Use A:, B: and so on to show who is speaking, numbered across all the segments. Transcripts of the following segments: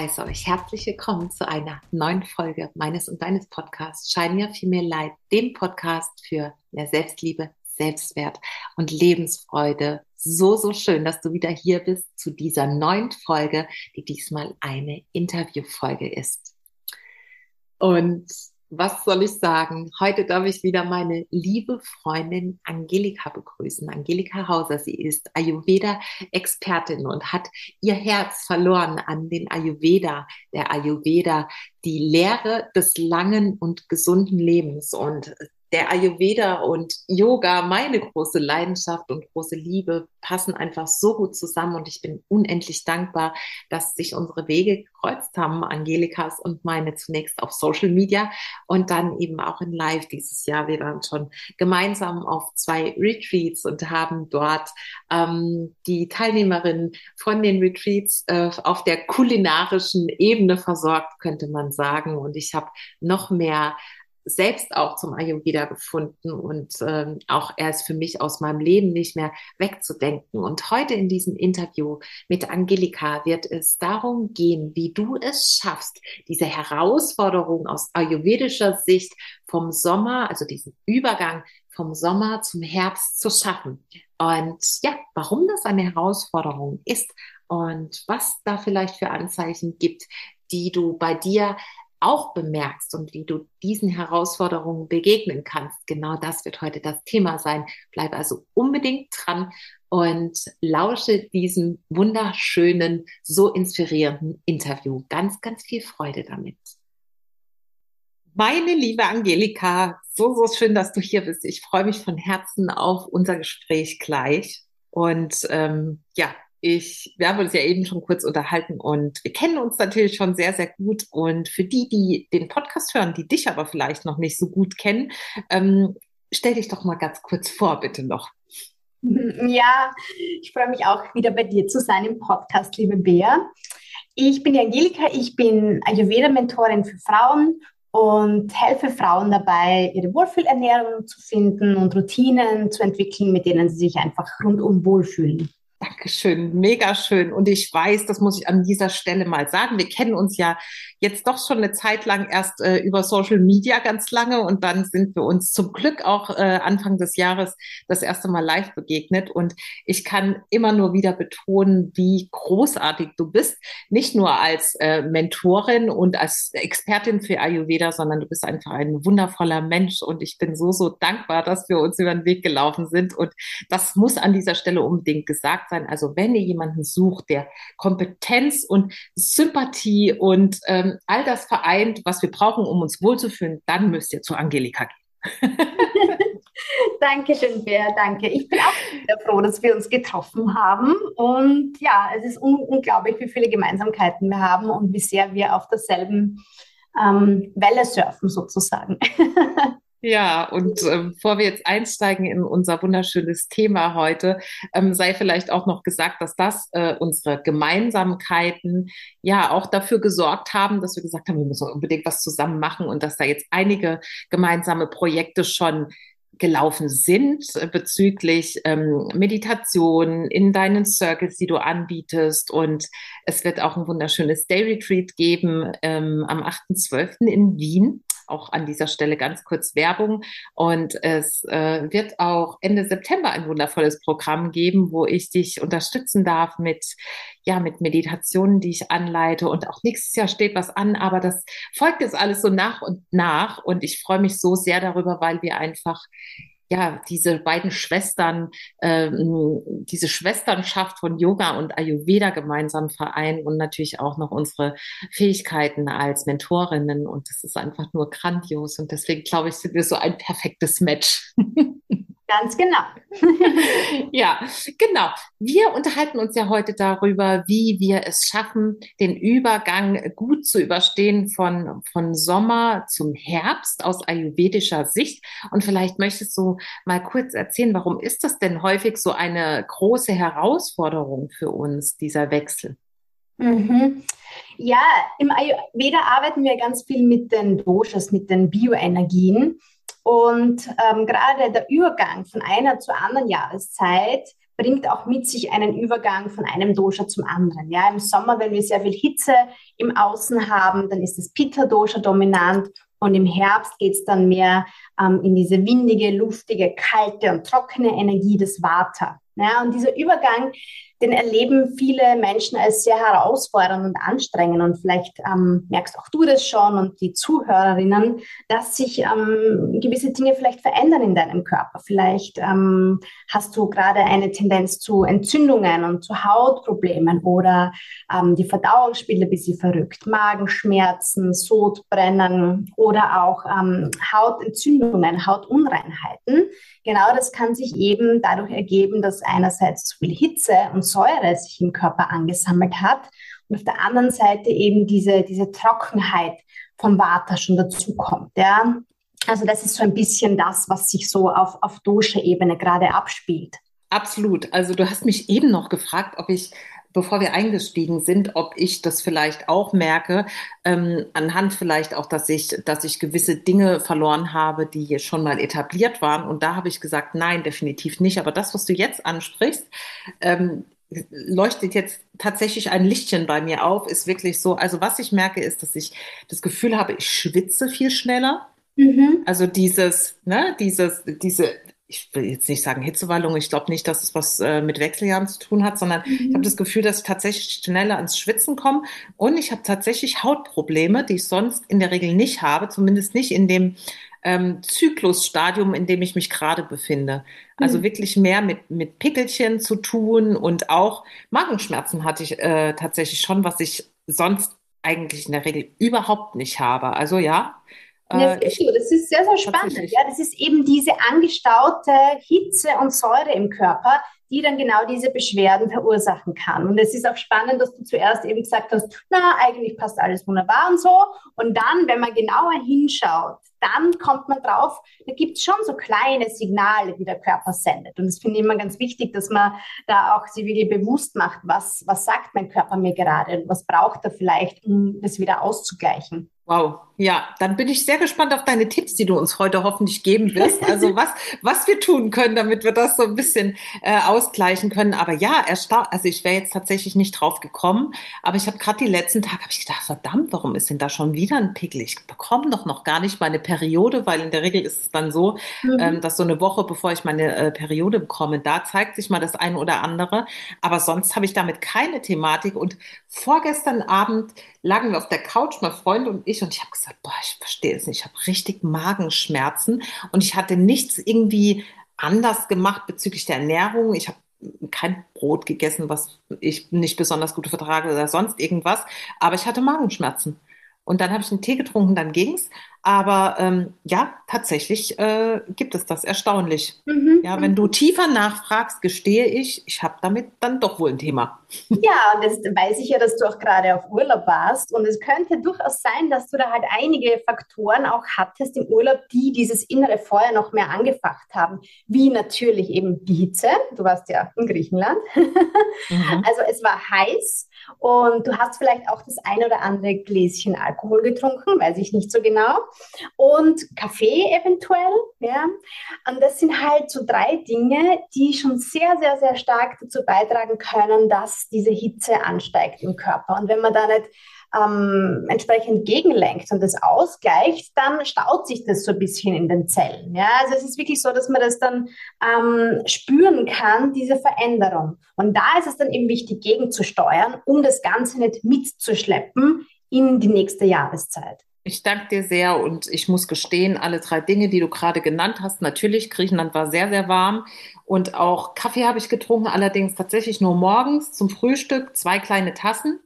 A: heiße euch herzlich willkommen zu einer neuen Folge meines und deines Podcasts Shine Your Female Light, dem Podcast für mehr Selbstliebe, Selbstwert und Lebensfreude. So, so schön, dass du wieder hier bist zu dieser neuen Folge, die diesmal eine Interviewfolge ist. Und was soll ich sagen? Heute darf ich wieder meine liebe Freundin Angelika begrüßen. Angelika Hauser, sie ist Ayurveda-Expertin und hat ihr Herz verloren an den Ayurveda, der Ayurveda, die Lehre des langen und gesunden Lebens. Und der Ayurveda und Yoga, meine große Leidenschaft und große Liebe, passen einfach so gut zusammen und ich bin unendlich dankbar, dass sich unsere Wege gekreuzt haben, Angelikas und meine zunächst auf Social Media und dann eben auch in Live dieses Jahr. Wir waren schon gemeinsam auf zwei Retreats und haben dort ähm, die Teilnehmerinnen von den Retreats äh, auf der kulinarischen Ebene versorgt, könnte man sagen. Und ich habe noch mehr selbst auch zum Ayurveda gefunden und ähm, auch er ist für mich aus meinem Leben nicht mehr wegzudenken. Und heute in diesem Interview mit Angelika wird es darum gehen, wie du es schaffst, diese Herausforderung aus ayurvedischer Sicht vom Sommer, also diesen Übergang vom Sommer zum Herbst zu schaffen. Und ja, warum das eine Herausforderung ist und was da vielleicht für Anzeichen gibt, die du bei dir auch bemerkst und wie du diesen Herausforderungen begegnen kannst. Genau das wird heute das Thema sein. Bleib also unbedingt dran und lausche diesem wunderschönen, so inspirierenden Interview. Ganz, ganz viel Freude damit. Meine liebe Angelika, so, so schön, dass du hier bist. Ich freue mich von Herzen auf unser Gespräch gleich. Und ähm, ja, ich, wir haben uns ja eben schon kurz unterhalten und wir kennen uns natürlich schon sehr, sehr gut. Und für die, die den Podcast hören, die dich aber vielleicht noch nicht so gut kennen, ähm, stell dich doch mal ganz kurz vor, bitte noch.
B: Ja, ich freue mich auch wieder bei dir zu sein im Podcast, liebe Bea. Ich bin die Angelika, ich bin Ayurveda-Mentorin für Frauen und helfe Frauen dabei, ihre Wohlfühlernährung zu finden und Routinen zu entwickeln, mit denen sie sich einfach rundum wohlfühlen.
A: Dankeschön, mega schön. Und ich weiß, das muss ich an dieser Stelle mal sagen, wir kennen uns ja jetzt doch schon eine Zeit lang erst äh, über Social Media ganz lange und dann sind wir uns zum Glück auch äh, Anfang des Jahres das erste Mal live begegnet. Und ich kann immer nur wieder betonen, wie großartig du bist. Nicht nur als äh, Mentorin und als Expertin für Ayurveda, sondern du bist einfach ein wundervoller Mensch. Und ich bin so, so dankbar, dass wir uns über den Weg gelaufen sind. Und das muss an dieser Stelle unbedingt gesagt sein. Also wenn ihr jemanden sucht, der Kompetenz und Sympathie und ähm, all das vereint, was wir brauchen, um uns wohlzufühlen, dann müsst ihr zu Angelika gehen.
B: Dankeschön, Bea, danke. Ich bin auch sehr froh, dass wir uns getroffen haben. Und ja, es ist un unglaublich, wie viele Gemeinsamkeiten wir haben und wie sehr wir auf derselben ähm, Welle surfen, sozusagen.
A: Ja, und ähm, bevor wir jetzt einsteigen in unser wunderschönes Thema heute, ähm, sei vielleicht auch noch gesagt, dass das äh, unsere Gemeinsamkeiten ja auch dafür gesorgt haben, dass wir gesagt haben, wir müssen unbedingt was zusammen machen und dass da jetzt einige gemeinsame Projekte schon gelaufen sind äh, bezüglich ähm, Meditation in deinen Circles, die du anbietest. Und es wird auch ein wunderschönes Day Retreat geben ähm, am 8.12. in Wien auch an dieser Stelle ganz kurz Werbung. Und es äh, wird auch Ende September ein wundervolles Programm geben, wo ich dich unterstützen darf mit, ja, mit Meditationen, die ich anleite. Und auch nächstes Jahr steht was an, aber das folgt jetzt alles so nach und nach. Und ich freue mich so sehr darüber, weil wir einfach ja, diese beiden Schwestern, ähm, diese Schwesternschaft von Yoga und Ayurveda gemeinsam vereinen und natürlich auch noch unsere Fähigkeiten als Mentorinnen. Und das ist einfach nur grandios. Und deswegen glaube ich, sind wir so ein perfektes Match.
B: Ganz genau.
A: ja, genau. Wir unterhalten uns ja heute darüber, wie wir es schaffen, den Übergang gut zu überstehen von, von Sommer zum Herbst aus ayurvedischer Sicht. Und vielleicht möchtest du mal kurz erzählen, warum ist das denn häufig so eine große Herausforderung für uns, dieser Wechsel?
B: Mhm. Ja, im Ayurveda arbeiten wir ganz viel mit den Doshas, mit den Bioenergien. Und ähm, gerade der Übergang von einer zur anderen Jahreszeit bringt auch mit sich einen Übergang von einem Dosha zum anderen. Ja, im Sommer, wenn wir sehr viel Hitze im Außen haben, dann ist das Pitta-Dosha dominant und im Herbst geht es dann mehr ähm, in diese windige, luftige, kalte und trockene Energie des Vata. Ja, und dieser Übergang, den erleben viele Menschen als sehr herausfordernd und anstrengend. Und vielleicht ähm, merkst auch du das schon und die Zuhörerinnen, dass sich ähm, gewisse Dinge vielleicht verändern in deinem Körper. Vielleicht ähm, hast du gerade eine Tendenz zu Entzündungen und zu Hautproblemen oder ähm, die Verdauung spielt ein bisschen verrückt. Magenschmerzen, Sodbrennen oder auch ähm, Hautentzündungen, Hautunreinheiten. Genau das kann sich eben dadurch ergeben, dass einerseits zu viel Hitze und Säure sich im Körper angesammelt hat und auf der anderen Seite eben diese, diese Trockenheit vom Vata schon dazukommt. Ja? Also das ist so ein bisschen das, was sich so auf, auf Dosha-Ebene gerade abspielt.
A: Absolut. Also du hast mich eben noch gefragt, ob ich bevor wir eingestiegen sind, ob ich das vielleicht auch merke, ähm, anhand vielleicht auch, dass ich, dass ich gewisse Dinge verloren habe, die hier schon mal etabliert waren. Und da habe ich gesagt, nein, definitiv nicht. Aber das, was du jetzt ansprichst, ähm, leuchtet jetzt tatsächlich ein Lichtchen bei mir auf, ist wirklich so. Also was ich merke, ist, dass ich das Gefühl habe, ich schwitze viel schneller. Mhm. Also dieses, ne, dieses, diese ich will jetzt nicht sagen Hitzewallung, ich glaube nicht, dass es was äh, mit Wechseljahren zu tun hat, sondern mhm. ich habe das Gefühl, dass ich tatsächlich schneller ans Schwitzen komme und ich habe tatsächlich Hautprobleme, die ich sonst in der Regel nicht habe, zumindest nicht in dem ähm, Zyklusstadium, in dem ich mich gerade befinde. Also mhm. wirklich mehr mit, mit Pickelchen zu tun und auch Magenschmerzen hatte ich äh, tatsächlich schon, was ich sonst eigentlich in der Regel überhaupt nicht habe. Also ja,
B: das äh, ist so, das ist sehr, sehr spannend. Ja, das ist eben diese angestaute Hitze und Säure im Körper, die dann genau diese Beschwerden verursachen kann. Und es ist auch spannend, dass du zuerst eben gesagt hast, na, eigentlich passt alles wunderbar und so. Und dann, wenn man genauer hinschaut, dann kommt man drauf, da gibt es schon so kleine Signale, die der Körper sendet. Und das finde ich immer ganz wichtig, dass man da auch sich wirklich bewusst macht, was, was sagt mein Körper mir gerade und was braucht er vielleicht, um das wieder auszugleichen.
A: Wow, ja, dann bin ich sehr gespannt auf deine Tipps, die du uns heute hoffentlich geben wirst. Also was, was wir tun können, damit wir das so ein bisschen äh, ausgleichen können. Aber ja, also ich wäre jetzt tatsächlich nicht drauf gekommen, aber ich habe gerade die letzten Tage, habe ich gedacht, verdammt, warum ist denn da schon wieder ein Pickel? Ich bekomme doch noch gar nicht meine Periode, weil in der Regel ist es dann so, mhm. ähm, dass so eine Woche, bevor ich meine äh, Periode bekomme, da zeigt sich mal das eine oder andere. Aber sonst habe ich damit keine Thematik. Und vorgestern Abend lagen wir auf der Couch, mein Freund und ich, und ich habe gesagt, boah, ich verstehe es nicht, ich habe richtig Magenschmerzen und ich hatte nichts irgendwie anders gemacht bezüglich der Ernährung. Ich habe kein Brot gegessen, was ich nicht besonders gut vertrage oder sonst irgendwas, aber ich hatte Magenschmerzen. Und dann habe ich einen Tee getrunken, dann ging's. Aber ähm, ja, tatsächlich äh, gibt es das erstaunlich. Mhm. Ja, wenn du tiefer nachfragst, gestehe ich, ich habe damit dann doch wohl ein Thema.
B: Ja, und das weiß ich ja, dass du auch gerade auf Urlaub warst. Und es könnte durchaus sein, dass du da halt einige Faktoren auch hattest im Urlaub, die dieses innere Feuer noch mehr angefacht haben. Wie natürlich eben die Hitze. Du warst ja in Griechenland. Mhm. Also es war heiß. Und du hast vielleicht auch das ein oder andere Gläschen Alkohol getrunken, weiß ich nicht so genau. Und Kaffee eventuell, ja. Und das sind halt so drei Dinge, die schon sehr, sehr, sehr stark dazu beitragen können, dass diese Hitze ansteigt im Körper. Und wenn man da nicht ähm, entsprechend gegenlenkt und das ausgleicht, dann staut sich das so ein bisschen in den Zellen. Ja? Also es ist wirklich so, dass man das dann ähm, spüren kann, diese Veränderung. Und da ist es dann eben wichtig, gegenzusteuern, um das Ganze nicht mitzuschleppen in die nächste Jahreszeit.
A: Ich danke dir sehr und ich muss gestehen, alle drei Dinge, die du gerade genannt hast, natürlich, Griechenland war sehr, sehr warm und auch Kaffee habe ich getrunken, allerdings tatsächlich nur morgens zum Frühstück, zwei kleine Tassen.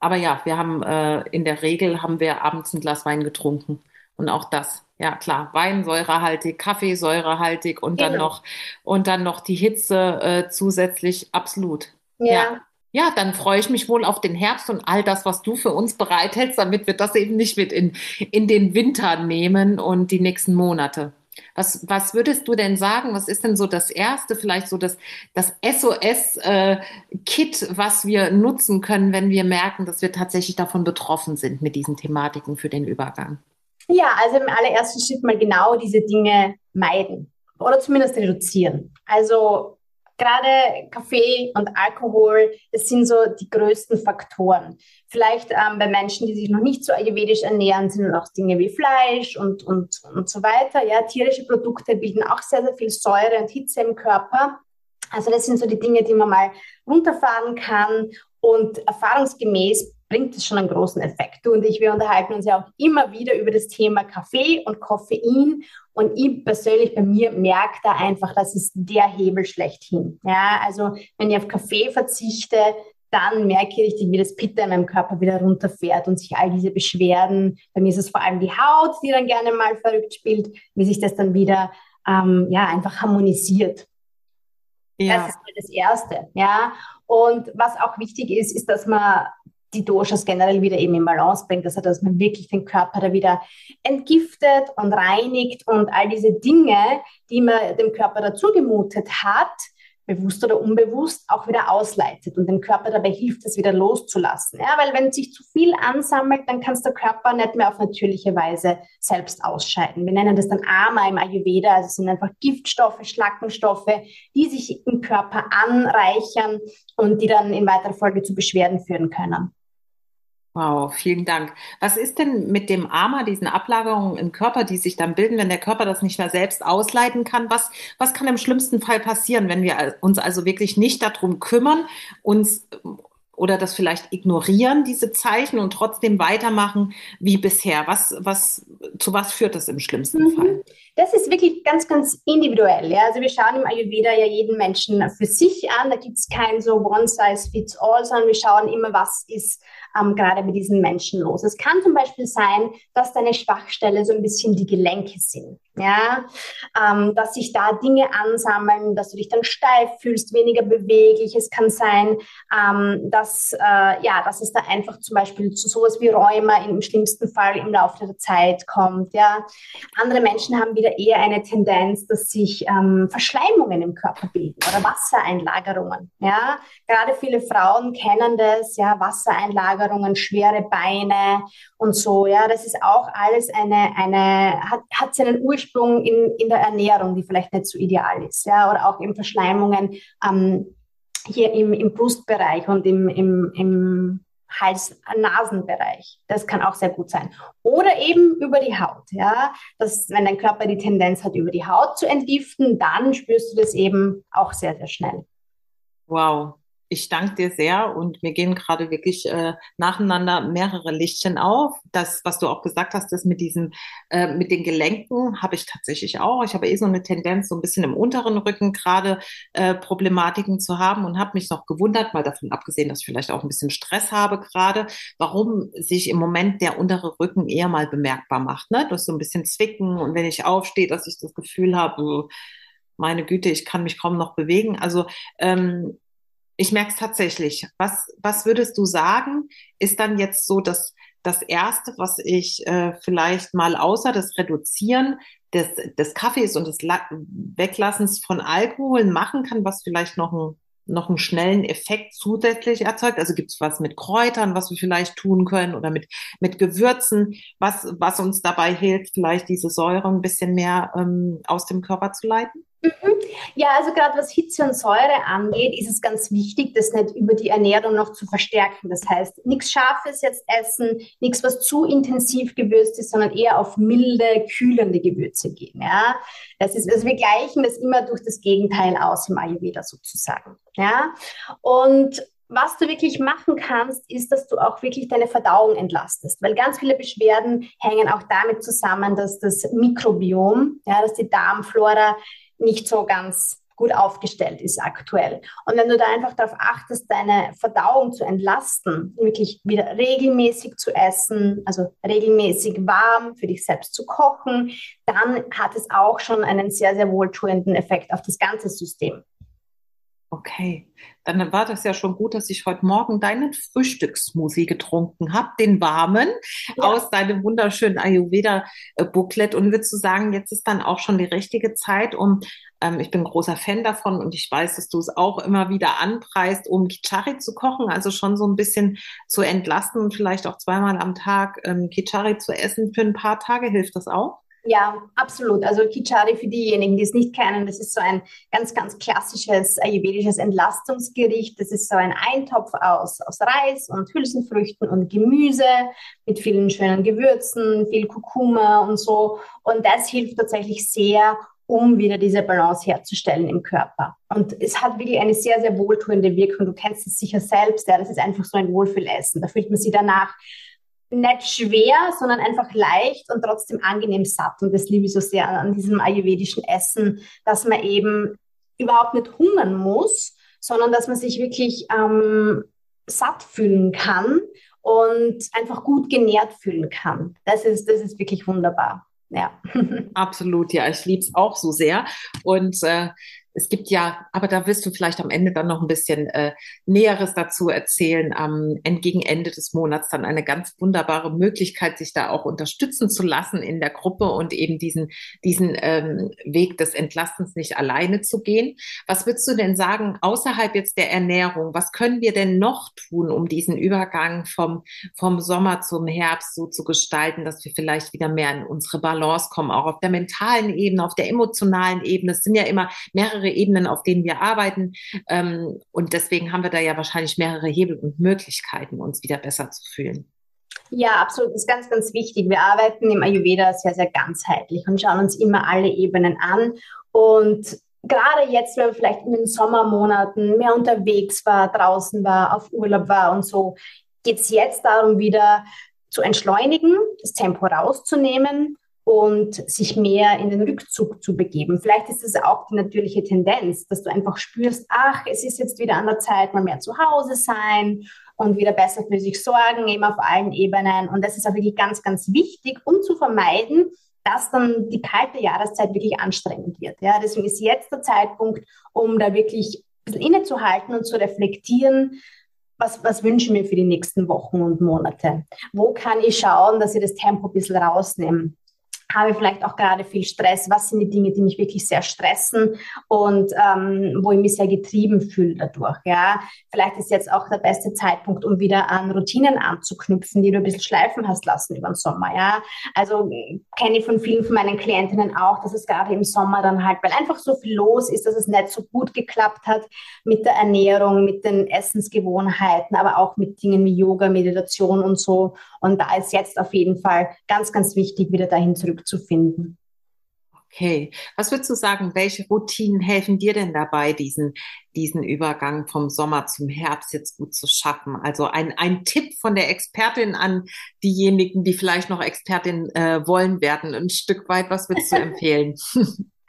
A: Aber ja, wir haben äh, in der Regel haben wir abends ein Glas Wein getrunken. Und auch das, ja klar, Wein säurehaltig, Kaffee säurehaltig und dann genau. noch und dann noch die Hitze äh, zusätzlich absolut. Ja. ja. ja. dann freue ich mich wohl auf den Herbst und all das, was du für uns bereithältst, damit wir das eben nicht mit in, in den Winter nehmen und die nächsten Monate. Was, was würdest du denn sagen? Was ist denn so das erste, vielleicht so das, das SOS-Kit, äh, was wir nutzen können, wenn wir merken, dass wir tatsächlich davon betroffen sind mit diesen Thematiken für den Übergang?
B: Ja, also im allerersten Schritt mal genau diese Dinge meiden oder zumindest reduzieren. Also gerade Kaffee und Alkohol, das sind so die größten Faktoren. Vielleicht ähm, bei Menschen, die sich noch nicht so ayurvedisch ernähren, sind auch Dinge wie Fleisch und, und, und so weiter. Ja, tierische Produkte bilden auch sehr, sehr viel Säure und Hitze im Körper. Also das sind so die Dinge, die man mal runterfahren kann. Und erfahrungsgemäß bringt es schon einen großen Effekt. Du und ich, wir unterhalten uns ja auch immer wieder über das Thema Kaffee und Koffein. Und ich persönlich bei mir merke da einfach, das ist der Hebel schlechthin. Ja, also wenn ich auf Kaffee verzichte, dann merke ich richtig, wie das Pitter in meinem Körper wieder runterfährt und sich all diese Beschwerden, bei mir ist es vor allem die Haut, die dann gerne mal verrückt spielt, wie sich das dann wieder ähm, ja, einfach harmonisiert. Ja. Das ist das Erste. Ja. Und was auch wichtig ist, ist, dass man die Doshas generell wieder eben in Balance bringt, also dass man wirklich den Körper da wieder entgiftet und reinigt und all diese Dinge, die man dem Körper dazu gemutet hat, bewusst oder unbewusst auch wieder ausleitet und dem Körper dabei hilft, es wieder loszulassen. Ja, weil wenn sich zu viel ansammelt, dann kann es der Körper nicht mehr auf natürliche Weise selbst ausscheiden. Wir nennen das dann Ama im Ayurveda, also es sind einfach Giftstoffe, Schlackenstoffe, die sich im Körper anreichern und die dann in weiterer Folge zu Beschwerden führen können.
A: Wow, vielen Dank. Was ist denn mit dem AMA, diesen Ablagerungen im Körper, die sich dann bilden, wenn der Körper das nicht mehr selbst ausleiten kann? Was, was kann im schlimmsten Fall passieren, wenn wir uns also wirklich nicht darum kümmern, uns oder das vielleicht ignorieren, diese Zeichen und trotzdem weitermachen wie bisher? Was, was, zu was führt das im schlimmsten mhm. Fall?
B: Das ist wirklich ganz, ganz individuell. Ja? Also wir schauen im Ayurveda ja jeden Menschen für sich an. Da gibt es kein so One Size Fits All, sondern wir schauen immer, was ist ähm, gerade mit diesen Menschen los. Es kann zum Beispiel sein, dass deine Schwachstelle so ein bisschen die Gelenke sind. Ja, ähm, dass sich da Dinge ansammeln, dass du dich dann steif fühlst, weniger beweglich. Es kann sein, ähm, dass, äh, ja, dass es da einfach zum Beispiel zu sowas wie Rheuma im schlimmsten Fall im Laufe der Zeit kommt. Ja, andere Menschen haben wieder eher eine Tendenz, dass sich ähm, Verschleimungen im Körper bilden oder Wassereinlagerungen. Ja, gerade viele Frauen kennen das, ja, Wassereinlagerungen schwere Beine und so. Ja, das ist auch alles eine, eine hat, hat seinen Ursprung in, in der Ernährung, die vielleicht nicht so ideal ist. Ja, oder auch in Verschleimungen ähm, hier im, im Brustbereich und im, im, im Hals-Nasenbereich. Das kann auch sehr gut sein. Oder eben über die Haut. Ja, dass, wenn dein Körper die Tendenz hat, über die Haut zu entgiften, dann spürst du das eben auch sehr, sehr schnell.
A: Wow, ich danke dir sehr und mir gehen gerade wirklich äh, nacheinander mehrere Lichtchen auf. Das, was du auch gesagt hast, das mit diesen, äh, mit den Gelenken habe ich tatsächlich auch. Ich habe eh so eine Tendenz, so ein bisschen im unteren Rücken gerade äh, Problematiken zu haben und habe mich noch gewundert, mal davon abgesehen, dass ich vielleicht auch ein bisschen Stress habe gerade, warum sich im Moment der untere Rücken eher mal bemerkbar macht. Ne? Das so ein bisschen zwicken und wenn ich aufstehe, dass ich das Gefühl habe, meine Güte, ich kann mich kaum noch bewegen. Also ähm, ich merke es tatsächlich. Was, was würdest du sagen, ist dann jetzt so das, das Erste, was ich äh, vielleicht mal außer das Reduzieren des, des Kaffees und des La Weglassens von Alkohol machen kann, was vielleicht noch einen, noch einen schnellen Effekt zusätzlich erzeugt? Also gibt es was mit Kräutern, was wir vielleicht tun können oder mit, mit Gewürzen, was, was uns dabei hilft, vielleicht diese Säure ein bisschen mehr ähm, aus dem Körper zu leiten?
B: Mhm. Ja, also gerade was Hitze und Säure angeht, ist es ganz wichtig, das nicht über die Ernährung noch zu verstärken. Das heißt, nichts Scharfes jetzt essen, nichts, was zu intensiv gewürzt ist, sondern eher auf milde, kühlende Gewürze gehen. Ja, das ist, also wir gleichen das immer durch das Gegenteil aus im Ayurveda sozusagen. Ja, und was du wirklich machen kannst, ist, dass du auch wirklich deine Verdauung entlastest, weil ganz viele Beschwerden hängen auch damit zusammen, dass das Mikrobiom, ja, dass die Darmflora nicht so ganz gut aufgestellt ist aktuell. Und wenn du da einfach darauf achtest, deine Verdauung zu entlasten, wirklich wieder regelmäßig zu essen, also regelmäßig warm für dich selbst zu kochen, dann hat es auch schon einen sehr, sehr wohltuenden Effekt auf das ganze System.
A: Okay, dann war das ja schon gut, dass ich heute Morgen deinen Frühstückssmoothie getrunken habe, den warmen, ja. aus deinem wunderschönen Ayurveda-Booklet. Und würdest du sagen, jetzt ist dann auch schon die richtige Zeit, um, ähm, ich bin großer Fan davon und ich weiß, dass du es auch immer wieder anpreist, um Kichari zu kochen, also schon so ein bisschen zu entlasten und vielleicht auch zweimal am Tag ähm, Kichari zu essen für ein paar Tage. Hilft das auch?
B: Ja, absolut. Also Kichari für diejenigen, die es nicht kennen, das ist so ein ganz, ganz klassisches ayurvedisches Entlastungsgericht. Das ist so ein Eintopf aus, aus Reis und Hülsenfrüchten und Gemüse mit vielen schönen Gewürzen, viel Kurkuma und so. Und das hilft tatsächlich sehr, um wieder diese Balance herzustellen im Körper. Und es hat wirklich eine sehr, sehr wohltuende Wirkung. Du kennst es sicher selbst. Ja, das ist einfach so ein Wohlfühlessen. Da fühlt man sich danach nicht schwer, sondern einfach leicht und trotzdem angenehm satt. Und das liebe ich so sehr an diesem ayurvedischen Essen, dass man eben überhaupt nicht hungern muss, sondern dass man sich wirklich ähm, satt fühlen kann und einfach gut genährt fühlen kann. Das ist, das ist wirklich wunderbar. Ja.
A: Absolut, ja, ich liebe es auch so sehr. Und äh, es gibt ja, aber da wirst du vielleicht am Ende dann noch ein bisschen äh, Näheres dazu erzählen, am gegen Ende des Monats dann eine ganz wunderbare Möglichkeit, sich da auch unterstützen zu lassen in der Gruppe und eben diesen, diesen ähm, Weg des Entlastens nicht alleine zu gehen. Was würdest du denn sagen, außerhalb jetzt der Ernährung, was können wir denn noch tun, um diesen Übergang vom, vom Sommer zum Herbst so zu gestalten, dass wir vielleicht wieder mehr in unsere Balance kommen, auch auf der mentalen Ebene, auf der emotionalen Ebene. Es sind ja immer mehrere mehrere Ebenen, auf denen wir arbeiten. Ähm, und deswegen haben wir da ja wahrscheinlich mehrere Hebel und Möglichkeiten, uns wieder besser zu fühlen.
B: Ja, absolut. Das ist ganz, ganz wichtig. Wir arbeiten im Ayurveda sehr, sehr ganzheitlich und schauen uns immer alle Ebenen an. Und gerade jetzt, wenn man vielleicht in den Sommermonaten mehr unterwegs war, draußen war, auf Urlaub war und so, geht es jetzt darum, wieder zu entschleunigen, das Tempo rauszunehmen und sich mehr in den Rückzug zu begeben. Vielleicht ist es auch die natürliche Tendenz, dass du einfach spürst, ach, es ist jetzt wieder an der Zeit, mal mehr zu Hause sein und wieder besser für sich sorgen, eben auf allen Ebenen. Und das ist auch wirklich ganz, ganz wichtig, um zu vermeiden, dass dann die kalte Jahreszeit wirklich anstrengend wird. Ja, deswegen ist jetzt der Zeitpunkt, um da wirklich ein bisschen innezuhalten und zu reflektieren, was, was wünsche ich für die nächsten Wochen und Monate? Wo kann ich schauen, dass ich das Tempo ein bisschen rausnehme? Habe vielleicht auch gerade viel Stress, was sind die Dinge, die mich wirklich sehr stressen und ähm, wo ich mich sehr getrieben fühle dadurch. Ja, vielleicht ist jetzt auch der beste Zeitpunkt, um wieder an Routinen anzuknüpfen, die du ein bisschen schleifen hast lassen über den Sommer. Ja, also kenne ich von vielen von meinen Klientinnen auch, dass es gerade im Sommer dann halt, weil einfach so viel los ist, dass es nicht so gut geklappt hat mit der Ernährung, mit den Essensgewohnheiten, aber auch mit Dingen wie Yoga, Meditation und so. Und da ist jetzt auf jeden Fall ganz, ganz wichtig, wieder dahin zurück zurückzufinden.
A: Okay. Was würdest du sagen, welche Routinen helfen dir denn dabei, diesen, diesen Übergang vom Sommer zum Herbst jetzt gut zu schaffen? Also ein, ein Tipp von der Expertin an diejenigen, die vielleicht noch Expertin äh, wollen werden, ein Stück weit, was würdest du empfehlen?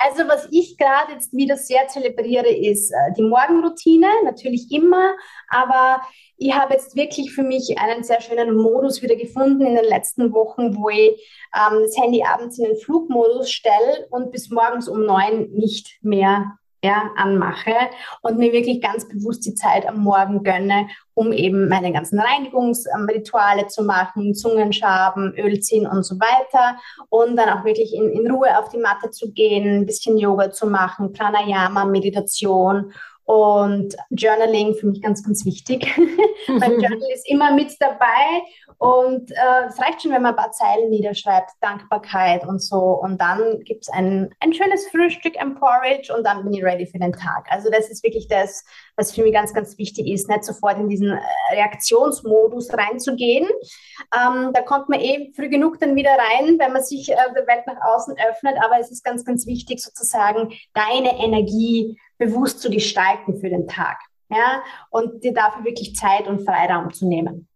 B: Also was ich gerade jetzt wieder sehr zelebriere, ist äh, die Morgenroutine, natürlich immer, aber ich habe jetzt wirklich für mich einen sehr schönen Modus wieder gefunden in den letzten Wochen, wo ich ähm, das Handy abends in den Flugmodus stelle und bis morgens um neun nicht mehr ja, anmache und mir wirklich ganz bewusst die Zeit am Morgen gönne, um eben meine ganzen Reinigungsrituale zu machen, Zungenschaben, Öl ziehen und so weiter. Und dann auch wirklich in, in Ruhe auf die Matte zu gehen, ein bisschen Yoga zu machen, Pranayama, Meditation und Journaling für mich ganz, ganz wichtig. mein Journal ist immer mit dabei und äh, es reicht schon, wenn man ein paar Zeilen niederschreibt, Dankbarkeit und so. Und dann gibt es ein, ein schönes Frühstück, ein Porridge und dann bin ich ready für den Tag. Also das ist wirklich das, was für mich ganz, ganz wichtig ist, nicht sofort in diesen äh, Reaktionsmodus reinzugehen. Ähm, da kommt man eh früh genug dann wieder rein, wenn man sich äh, der Welt nach außen öffnet. Aber es ist ganz, ganz wichtig, sozusagen deine Energie bewusst zu gestalten für den Tag. Ja, und dir dafür wirklich Zeit und Freiraum zu nehmen.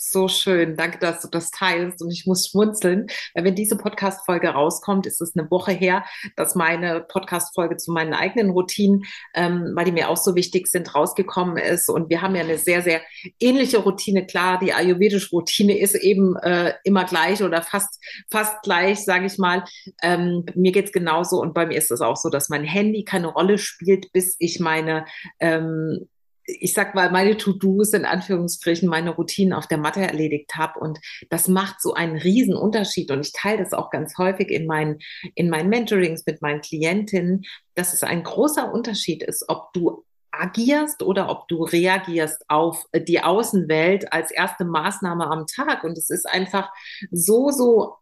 A: So schön. Danke, dass du das teilst. Und ich muss schmunzeln, weil wenn diese Podcast-Folge rauskommt, ist es eine Woche her, dass meine Podcast-Folge zu meinen eigenen Routinen, ähm, weil die mir auch so wichtig sind, rausgekommen ist. Und wir haben ja eine sehr, sehr ähnliche Routine. Klar, die ayurvedische Routine ist eben äh, immer gleich oder fast, fast gleich, sage ich mal. Ähm, mir geht's genauso und bei mir ist es auch so, dass mein Handy keine Rolle spielt, bis ich meine ähm, ich sag mal, meine To-Dos in Anführungsstrichen, meine Routinen auf der Matte erledigt habe. Und das macht so einen riesen Unterschied. Und ich teile das auch ganz häufig in meinen, in meinen Mentorings mit meinen Klientinnen, dass es ein großer Unterschied ist, ob du agierst oder ob du reagierst auf die Außenwelt als erste Maßnahme am Tag. Und es ist einfach so, so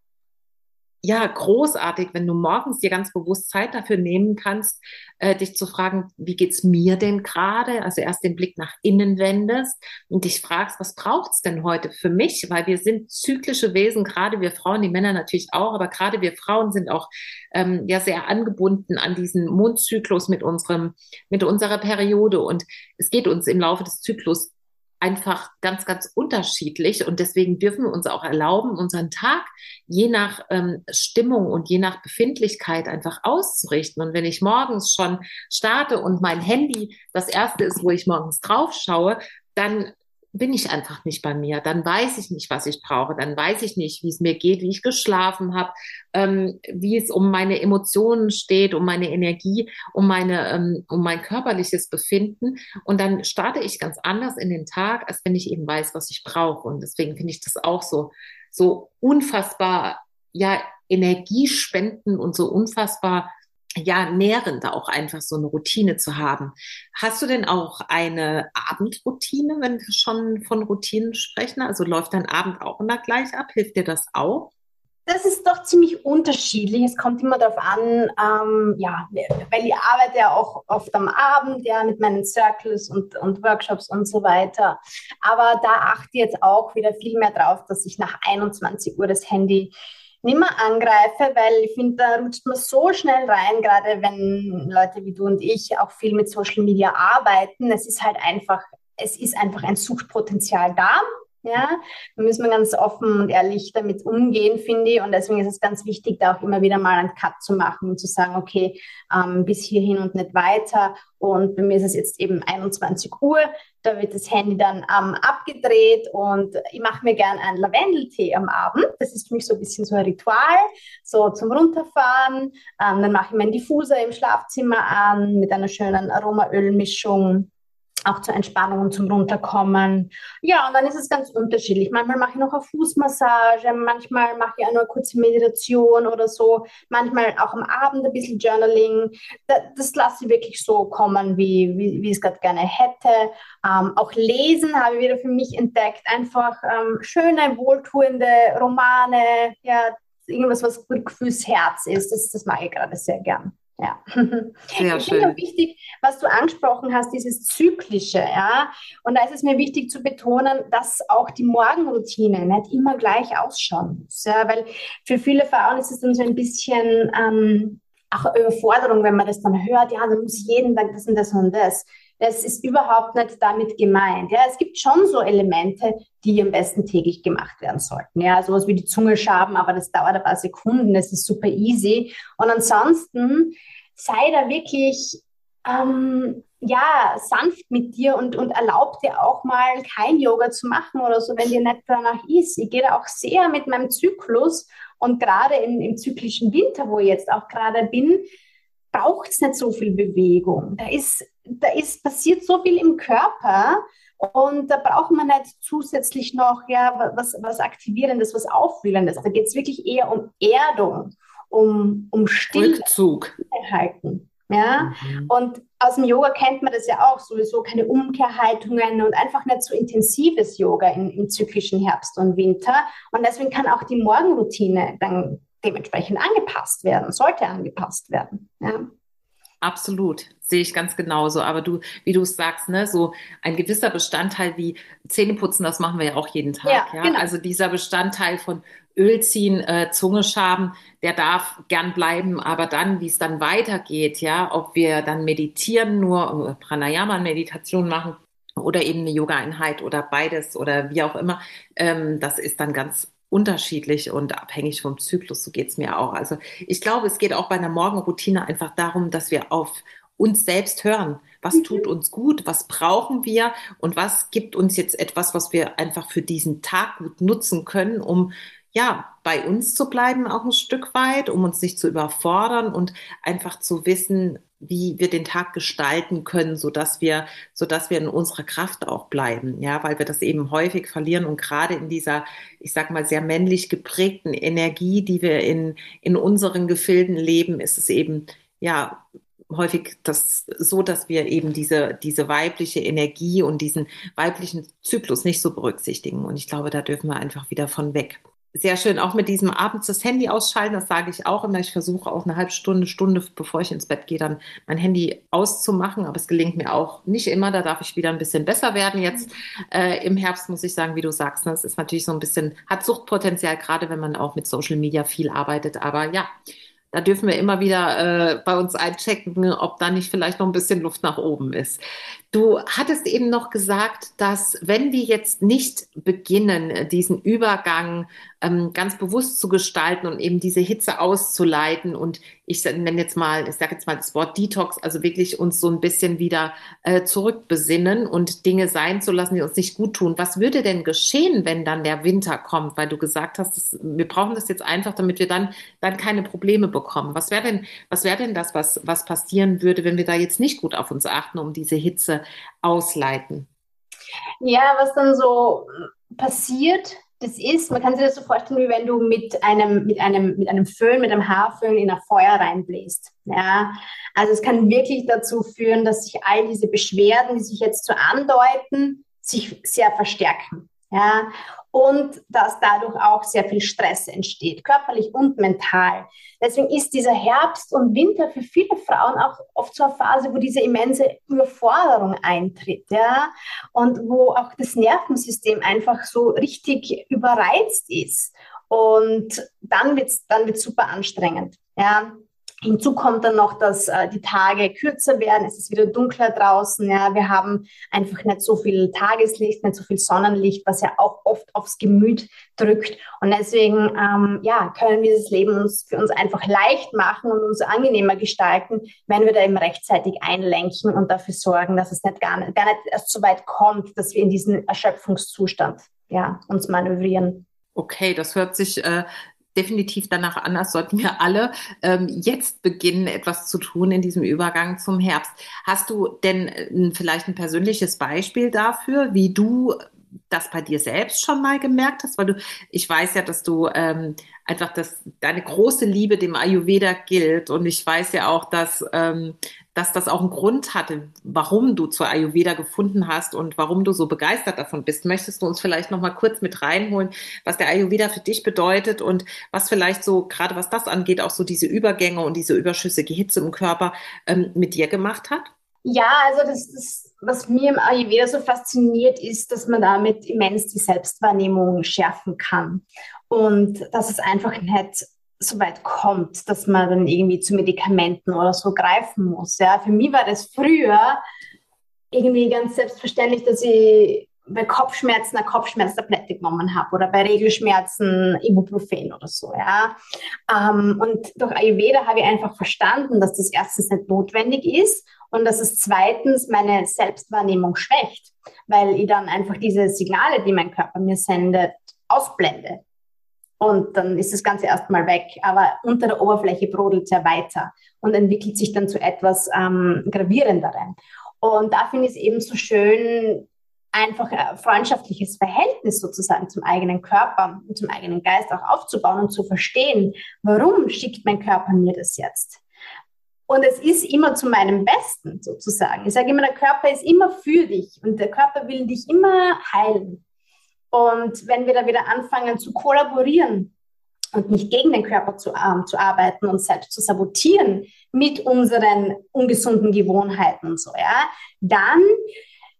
A: ja großartig, wenn du morgens dir ganz bewusst Zeit dafür nehmen kannst, äh, dich zu fragen, wie geht's mir denn gerade? Also erst den Blick nach innen wendest und dich fragst, was braucht's denn heute für mich? Weil wir sind zyklische Wesen, gerade wir Frauen, die Männer natürlich auch, aber gerade wir Frauen sind auch ähm, ja sehr angebunden an diesen Mondzyklus mit unserem mit unserer Periode und es geht uns im Laufe des Zyklus einfach ganz, ganz unterschiedlich und deswegen dürfen wir uns auch erlauben, unseren Tag je nach ähm, Stimmung und je nach Befindlichkeit einfach auszurichten. Und wenn ich morgens schon starte und mein Handy das erste ist, wo ich morgens drauf schaue, dann bin ich einfach nicht bei mir. Dann weiß ich nicht, was ich brauche. Dann weiß ich nicht, wie es mir geht, wie ich geschlafen habe, ähm, wie es um meine Emotionen steht, um meine Energie, um meine, ähm, um mein körperliches Befinden. Und dann starte ich ganz anders in den Tag, als wenn ich eben weiß, was ich brauche. Und deswegen finde ich das auch so, so unfassbar, ja, energiespenden und so unfassbar ja, nährend auch einfach so eine Routine zu haben. Hast du denn auch eine Abendroutine, wenn wir schon von Routinen sprechen? Also läuft dein Abend auch immer gleich ab? Hilft dir das auch?
B: Das ist doch ziemlich unterschiedlich. Es kommt immer darauf an, ähm, ja, weil ich arbeite ja auch oft am Abend, ja, mit meinen Circles und, und Workshops und so weiter. Aber da achte ich jetzt auch wieder viel mehr drauf, dass ich nach 21 Uhr das Handy nicht mehr angreife, weil ich finde, da rutscht man so schnell rein, gerade wenn Leute wie du und ich auch viel mit Social Media arbeiten. Es ist halt einfach, es ist einfach ein Suchtpotenzial da. Ja, da müssen wir ganz offen und ehrlich damit umgehen, finde ich. Und deswegen ist es ganz wichtig, da auch immer wieder mal einen Cut zu machen und zu sagen, okay, ähm, bis hierhin und nicht weiter. Und bei mir ist es jetzt eben 21 Uhr. Da wird das Handy dann ähm, abgedreht und ich mache mir gern einen Lavendeltee am Abend. Das ist für mich so ein bisschen so ein Ritual, so zum Runterfahren. Ähm, dann mache ich meinen Diffuser im Schlafzimmer an mit einer schönen Aromaölmischung auch zur Entspannung und zum Runterkommen. Ja, und dann ist es ganz unterschiedlich. Manchmal mache ich noch eine Fußmassage, manchmal mache ich auch nur eine kurze Meditation oder so, manchmal auch am Abend ein bisschen Journaling. Das, das lasse ich wirklich so kommen, wie, wie, wie ich es gerade gerne hätte. Ähm, auch Lesen habe ich wieder für mich entdeckt. Einfach ähm, schöne, wohltuende Romane, ja, irgendwas, was gut fürs Herz ist. Das, das mag ich gerade sehr gern. Ja. Sehr ich finde auch wichtig, was du angesprochen hast, dieses Zyklische, ja. Und da ist es mir wichtig zu betonen, dass auch die Morgenroutine nicht immer gleich ausschauen muss. Ja, weil für viele Frauen ist es dann so ein bisschen ähm, auch Überforderung, wenn man das dann hört, ja, dann muss jeden Tag das und das und das. Das ist überhaupt nicht damit gemeint. Ja, es gibt schon so Elemente, die am besten täglich gemacht werden sollten. Ja, sowas wie die Zunge schaben, aber das dauert ein paar Sekunden, das ist super easy. Und ansonsten sei da wirklich ähm, ja, sanft mit dir und, und erlaub dir auch mal kein Yoga zu machen oder so, wenn dir nicht danach ist. Ich gehe da auch sehr mit meinem Zyklus und gerade im, im zyklischen Winter, wo ich jetzt auch gerade bin, braucht es nicht so viel Bewegung. Da ist, da ist passiert so viel im Körper und da braucht man nicht zusätzlich noch ja, was, was Aktivierendes, was Aufwühlendes. Da geht es wirklich eher um Erdung, um, um Stille.
A: Rückzug.
B: Halten. Ja, mhm. und aus dem Yoga kennt man das ja auch sowieso, keine Umkehrhaltungen und einfach nicht so intensives Yoga in, im zyklischen Herbst und Winter. Und deswegen kann auch die Morgenroutine dann dementsprechend angepasst werden, sollte angepasst werden. Ja.
A: Absolut, sehe ich ganz genauso. Aber du, wie du es sagst, ne, so ein gewisser Bestandteil wie Zähneputzen, das machen wir ja auch jeden Tag. Ja, ja? Genau. Also dieser Bestandteil von Öl ziehen, äh, Zunge schaben, der darf gern bleiben. Aber dann, wie es dann weitergeht, ja, ob wir dann meditieren, nur äh, Pranayama-Meditation machen oder eben eine Yoga-Einheit oder beides oder wie auch immer, ähm, das ist dann ganz unterschiedlich und abhängig vom Zyklus. So geht es mir auch. Also ich glaube, es geht auch bei einer Morgenroutine einfach darum, dass wir auf uns selbst hören. Was mhm. tut uns gut? Was brauchen wir? Und was gibt uns jetzt etwas, was wir einfach für diesen Tag gut nutzen können, um ja, bei uns zu bleiben auch ein Stück weit, um uns nicht zu überfordern und einfach zu wissen, wie wir den Tag gestalten können, so dass wir, so dass wir in unserer Kraft auch bleiben, ja, weil wir das eben häufig verlieren und gerade in dieser, ich sag mal, sehr männlich geprägten Energie, die wir in, in unseren Gefilden leben, ist es eben, ja, häufig das so, dass wir eben diese, diese weibliche Energie und diesen weiblichen Zyklus nicht so berücksichtigen. Und ich glaube, da dürfen wir einfach wieder von weg. Sehr schön, auch mit diesem abends das Handy ausschalten, das sage ich auch immer. Ich versuche auch eine halbe Stunde, Stunde, bevor ich ins Bett gehe, dann mein Handy auszumachen. Aber es gelingt mir auch nicht immer. Da darf ich wieder ein bisschen besser werden. Jetzt äh, im Herbst muss ich sagen, wie du sagst, ne, das ist natürlich so ein bisschen, hat Suchtpotenzial, gerade wenn man auch mit Social Media viel arbeitet. Aber ja, da dürfen wir immer wieder äh, bei uns einchecken, ob da nicht vielleicht noch ein bisschen Luft nach oben ist. Du hattest eben noch gesagt, dass wenn wir jetzt nicht beginnen, diesen Übergang ähm, ganz bewusst zu gestalten und eben diese Hitze auszuleiten und ich nenne jetzt mal, ich sage jetzt mal das Wort Detox, also wirklich uns so ein bisschen wieder äh, zurückbesinnen und Dinge sein zu lassen, die uns nicht gut tun. Was würde denn geschehen, wenn dann der Winter kommt? Weil du gesagt hast, das, wir brauchen das jetzt einfach, damit wir dann, dann keine Probleme bekommen. Was wäre denn, was wäre denn das, was, was passieren würde, wenn wir da jetzt nicht gut auf uns achten, um diese Hitze ausleiten?
B: Ja, was dann so passiert, das ist, man kann sich das so vorstellen, wie wenn du mit einem, mit einem, mit einem Föhn, mit einem Haarföhn in ein Feuer reinbläst. Ja, also es kann wirklich dazu führen, dass sich all diese Beschwerden, die sich jetzt so andeuten, sich sehr verstärken. Ja, und dass dadurch auch sehr viel Stress entsteht, körperlich und mental. Deswegen ist dieser Herbst und Winter für viele Frauen auch oft so eine Phase, wo diese immense Überforderung eintritt, ja, und wo auch das Nervensystem einfach so richtig überreizt ist. Und dann wird es dann wird's super anstrengend, ja. Hinzu kommt dann noch, dass äh, die Tage kürzer werden, es ist wieder dunkler draußen, ja, wir haben einfach nicht so viel Tageslicht, nicht so viel Sonnenlicht, was ja auch oft aufs Gemüt drückt. Und deswegen, ähm, ja, können wir das Leben uns für uns einfach leicht machen und uns angenehmer gestalten, wenn wir da eben rechtzeitig einlenken und dafür sorgen, dass es nicht gar nicht, gar nicht erst so weit kommt, dass wir in diesen Erschöpfungszustand, ja, uns manövrieren.
A: Okay, das hört sich äh, definitiv danach anders sollten wir alle ähm, jetzt beginnen, etwas zu tun in diesem Übergang zum Herbst. Hast du denn äh, vielleicht ein persönliches Beispiel dafür, wie du das bei dir selbst schon mal gemerkt hast? Weil du, ich weiß ja, dass du ähm, einfach dass deine große Liebe dem Ayurveda gilt und ich weiß ja auch, dass ähm, dass das auch einen Grund hatte, warum du zur Ayurveda gefunden hast und warum du so begeistert davon bist. Möchtest du uns vielleicht noch mal kurz mit reinholen, was der Ayurveda für dich bedeutet und was vielleicht so gerade was das angeht, auch so diese Übergänge und diese überschüssige Hitze im Körper ähm, mit dir gemacht hat?
B: Ja, also das, das, was mir im Ayurveda so fasziniert, ist, dass man damit immens die Selbstwahrnehmung schärfen kann und dass es einfach nicht so weit kommt, dass man dann irgendwie zu Medikamenten oder so greifen muss. Ja, für mich war das früher irgendwie ganz selbstverständlich, dass ich bei Kopfschmerzen eine Kopfschmerztablette genommen habe oder bei Regelschmerzen Ibuprofen oder so, ja. Ähm, und durch Ayurveda habe ich einfach verstanden, dass das erstens nicht notwendig ist und dass es zweitens meine Selbstwahrnehmung schwächt, weil ich dann einfach diese Signale, die mein Körper mir sendet, ausblende. Und dann ist das Ganze erstmal weg. Aber unter der Oberfläche brodelt es ja weiter und entwickelt sich dann zu etwas ähm, Gravierenderem. Und da finde ich es eben so schön, einfach ein freundschaftliches Verhältnis sozusagen zum eigenen Körper und zum eigenen Geist auch aufzubauen und zu verstehen, warum schickt mein Körper mir das jetzt? Und es ist immer zu meinem Besten sozusagen. Ich sage immer, der Körper ist immer für dich und der Körper will dich immer heilen. Und wenn wir da wieder anfangen zu kollaborieren und nicht gegen den Körper zu, ähm, zu arbeiten und selbst zu sabotieren mit unseren ungesunden Gewohnheiten und so, ja, dann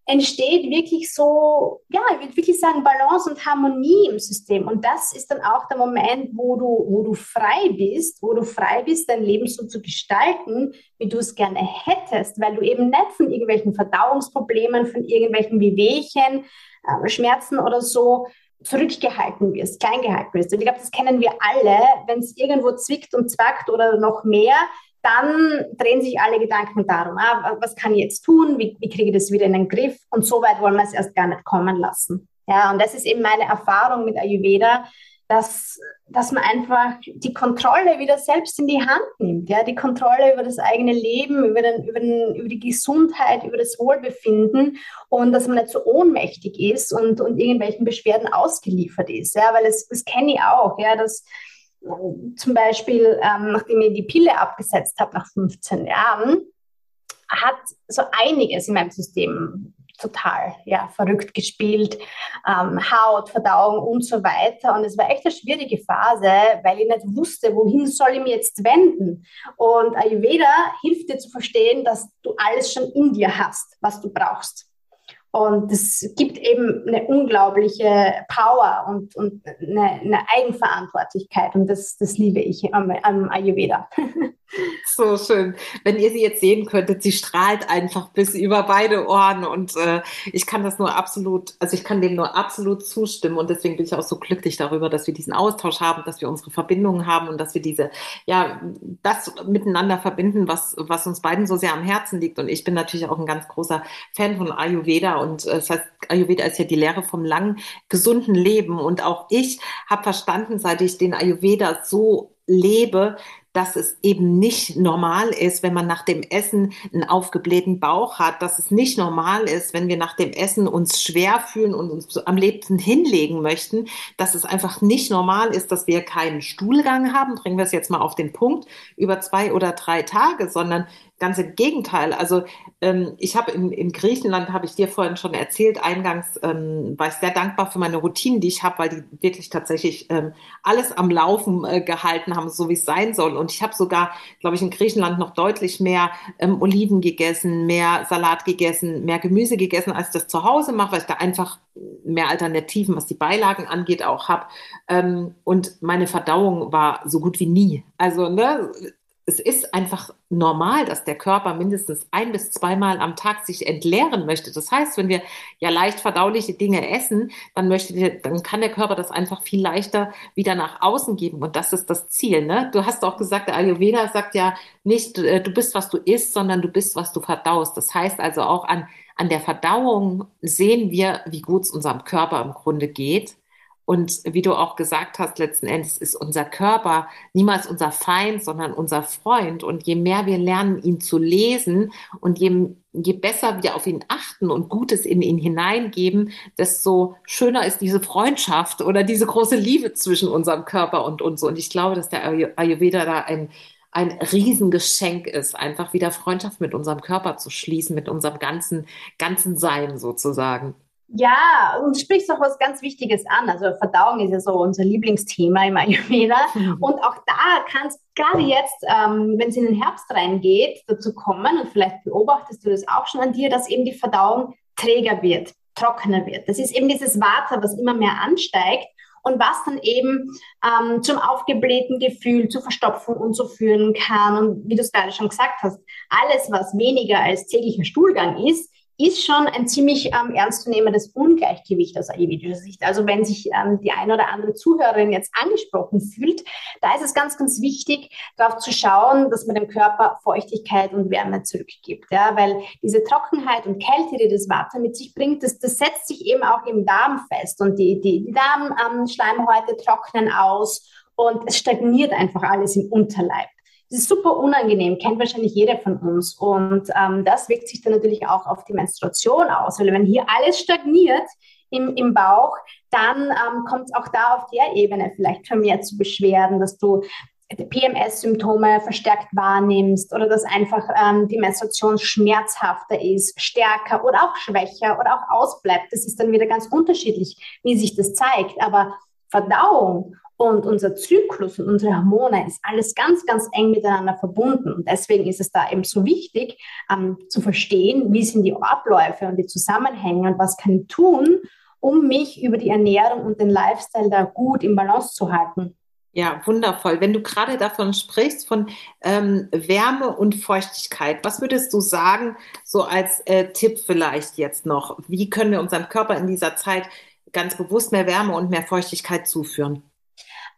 B: entsteht wirklich so, ja, ich würde wirklich sagen, Balance und Harmonie im System. Und das ist dann auch der Moment, wo du, wo du frei bist, wo du frei bist, dein Leben so zu gestalten, wie du es gerne hättest, weil du eben nicht von irgendwelchen Verdauungsproblemen, von irgendwelchen Wehwehchen, äh, Schmerzen oder so zurückgehalten wirst, klein gehalten wirst. Und ich glaube, das kennen wir alle. Wenn es irgendwo zwickt und zwackt oder noch mehr, dann drehen sich alle Gedanken darum, ah, was kann ich jetzt tun, wie, wie kriege ich das wieder in den Griff und so weit wollen wir es erst gar nicht kommen lassen. Ja, und das ist eben meine Erfahrung mit Ayurveda, dass, dass man einfach die Kontrolle wieder selbst in die Hand nimmt, ja, die Kontrolle über das eigene Leben, über, den, über, den, über die Gesundheit, über das Wohlbefinden und dass man nicht so ohnmächtig ist und, und irgendwelchen Beschwerden ausgeliefert ist, ja, weil das, das kenne ich auch, ja, dass zum Beispiel, ähm, nachdem ich die Pille abgesetzt habe nach 15 Jahren, hat so einiges in meinem System total ja, verrückt gespielt, ähm, Haut, Verdauung und so weiter. Und es war echt eine schwierige Phase, weil ich nicht wusste, wohin soll ich mich jetzt wenden. Und Ayurveda hilft dir zu verstehen, dass du alles schon in dir hast, was du brauchst. Und es gibt eben eine unglaubliche Power und, und eine, eine Eigenverantwortlichkeit. Und das, das liebe ich am, am Ayurveda.
A: So schön. Wenn ihr sie jetzt sehen könntet, sie strahlt einfach bis über beide Ohren und äh, ich kann das nur absolut, also ich kann dem nur absolut zustimmen und deswegen bin ich auch so glücklich darüber, dass wir diesen Austausch haben, dass wir unsere Verbindungen haben und dass wir diese, ja, das miteinander verbinden, was, was uns beiden so sehr am Herzen liegt und ich bin natürlich auch ein ganz großer Fan von Ayurveda und äh, das heißt, Ayurveda ist ja die Lehre vom langen, gesunden Leben. Und auch ich habe verstanden, seit ich den Ayurveda so lebe, dass es eben nicht normal ist, wenn man nach dem Essen einen aufgeblähten Bauch hat, dass es nicht normal ist, wenn wir nach dem Essen uns schwer fühlen und uns am liebsten hinlegen möchten, dass es einfach nicht normal ist, dass wir keinen Stuhlgang haben, bringen wir es jetzt mal auf den Punkt, über zwei oder drei Tage, sondern Ganz im Gegenteil. Also ähm, ich habe in, in Griechenland, habe ich dir vorhin schon erzählt, eingangs ähm, war ich sehr dankbar für meine Routinen, die ich habe, weil die wirklich tatsächlich ähm, alles am Laufen äh, gehalten haben, so wie es sein soll. Und ich habe sogar, glaube ich, in Griechenland noch deutlich mehr ähm, Oliven gegessen, mehr Salat gegessen, mehr Gemüse gegessen, als ich das zu Hause mache, weil ich da einfach mehr Alternativen, was die Beilagen angeht, auch habe. Ähm, und meine Verdauung war so gut wie nie. Also ne, es ist einfach normal, dass der Körper mindestens ein bis zweimal am Tag sich entleeren möchte. Das heißt, wenn wir ja leicht verdauliche Dinge essen, dann möchte dann kann der Körper das einfach viel leichter wieder nach außen geben. Und das ist das Ziel. Ne? Du hast auch gesagt, der Ayurveda sagt ja nicht, äh, du bist, was du isst, sondern du bist, was du verdaust. Das heißt also auch an, an der Verdauung sehen wir, wie gut es unserem Körper im Grunde geht. Und wie du auch gesagt hast, letzten Endes ist unser Körper niemals unser Feind, sondern unser Freund. Und je mehr wir lernen, ihn zu lesen und je, je besser wir auf ihn achten und Gutes in ihn hineingeben, desto schöner ist diese Freundschaft oder diese große Liebe zwischen unserem Körper und uns. Und ich glaube, dass der Ayurveda da ein, ein Riesengeschenk ist, einfach wieder Freundschaft mit unserem Körper zu schließen, mit unserem ganzen, ganzen Sein sozusagen.
B: Ja, und sprichst auch was ganz Wichtiges an. Also Verdauung ist ja so unser Lieblingsthema im Ayurveda. Mhm. Und auch da kann es gerade jetzt, ähm, wenn es in den Herbst reingeht, dazu kommen, und vielleicht beobachtest du das auch schon an dir, dass eben die Verdauung träger wird, trockener wird. Das ist eben dieses Water, was immer mehr ansteigt und was dann eben ähm, zum aufgeblähten Gefühl, zu Verstopfung und so führen kann. Und wie du es gerade schon gesagt hast, alles, was weniger als täglicher Stuhlgang ist, ist schon ein ziemlich ähm, ernstzunehmendes Ungleichgewicht aus ayurvedischer Sicht. Also wenn sich ähm, die eine oder andere Zuhörerin jetzt angesprochen fühlt, da ist es ganz, ganz wichtig, darauf zu schauen, dass man dem Körper Feuchtigkeit und Wärme zurückgibt. Ja? Weil diese Trockenheit und Kälte, die das Wasser mit sich bringt, das, das setzt sich eben auch im Darm fest und die, die, die Darmschleimhäute ähm, trocknen aus und es stagniert einfach alles im Unterleib. Das ist super unangenehm, kennt wahrscheinlich jeder von uns. Und ähm, das wirkt sich dann natürlich auch auf die Menstruation aus, weil wenn hier alles stagniert im, im Bauch, dann ähm, kommt es auch da auf der Ebene vielleicht vermehrt zu Beschwerden, dass du PMS-Symptome verstärkt wahrnimmst oder dass einfach ähm, die Menstruation schmerzhafter ist, stärker oder auch schwächer oder auch ausbleibt. Das ist dann wieder ganz unterschiedlich, wie sich das zeigt. Aber Verdauung und unser Zyklus und unsere Hormone ist alles ganz, ganz eng miteinander verbunden. Und deswegen ist es da eben so wichtig, ähm, zu verstehen, wie sind die Abläufe und die Zusammenhänge und was kann ich tun, um mich über die Ernährung und den Lifestyle da gut im Balance zu halten.
A: Ja, wundervoll. Wenn du gerade davon sprichst, von ähm, Wärme und Feuchtigkeit, was würdest du sagen, so als äh, Tipp vielleicht jetzt noch? Wie können wir unserem Körper in dieser Zeit ganz bewusst mehr Wärme und mehr Feuchtigkeit zuführen?